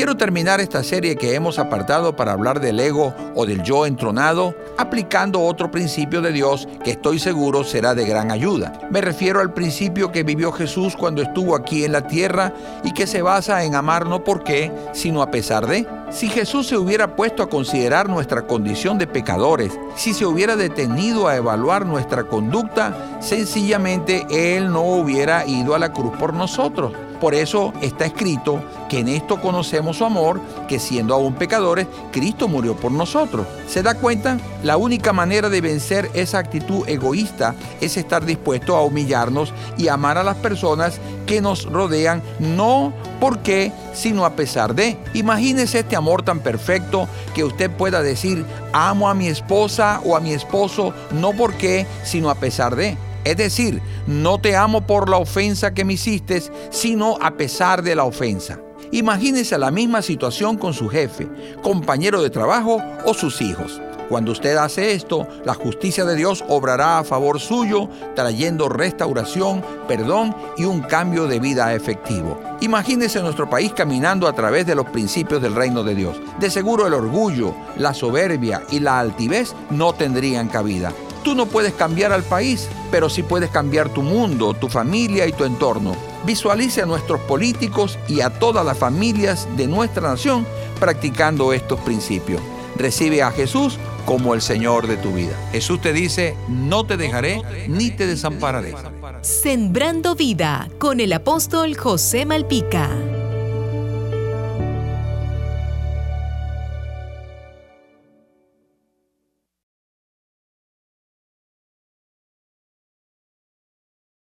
Quiero terminar esta serie que hemos apartado para hablar del ego o del yo entronado, aplicando otro principio de Dios que estoy seguro será de gran ayuda. Me refiero al principio que vivió Jesús cuando estuvo aquí en la tierra y que se basa en amar no por qué, sino a pesar de. Si Jesús se hubiera puesto a considerar nuestra condición de pecadores, si se hubiera detenido a evaluar nuestra conducta, sencillamente Él no hubiera ido a la cruz por nosotros. Por eso está escrito que en esto conocemos su amor, que siendo aún pecadores, Cristo murió por nosotros. ¿Se da cuenta? La única manera de vencer esa actitud egoísta es estar dispuesto a humillarnos y amar a las personas que nos rodean, no porque, sino a pesar de. Imagínese este amor tan perfecto que usted pueda decir, amo a mi esposa o a mi esposo, no porque, sino a pesar de. Es decir, no te amo por la ofensa que me hiciste, sino a pesar de la ofensa. Imagínese la misma situación con su jefe, compañero de trabajo o sus hijos. Cuando usted hace esto, la justicia de Dios obrará a favor suyo, trayendo restauración, perdón y un cambio de vida efectivo. Imagínese nuestro país caminando a través de los principios del reino de Dios. De seguro el orgullo, la soberbia y la altivez no tendrían cabida. Tú no puedes cambiar al país, pero sí puedes cambiar tu mundo, tu familia y tu entorno. Visualice a nuestros políticos y a todas las familias de nuestra nación practicando estos principios. Recibe a Jesús como el Señor de tu vida. Jesús te dice, no te dejaré ni te desampararé. Sembrando vida con el apóstol José Malpica.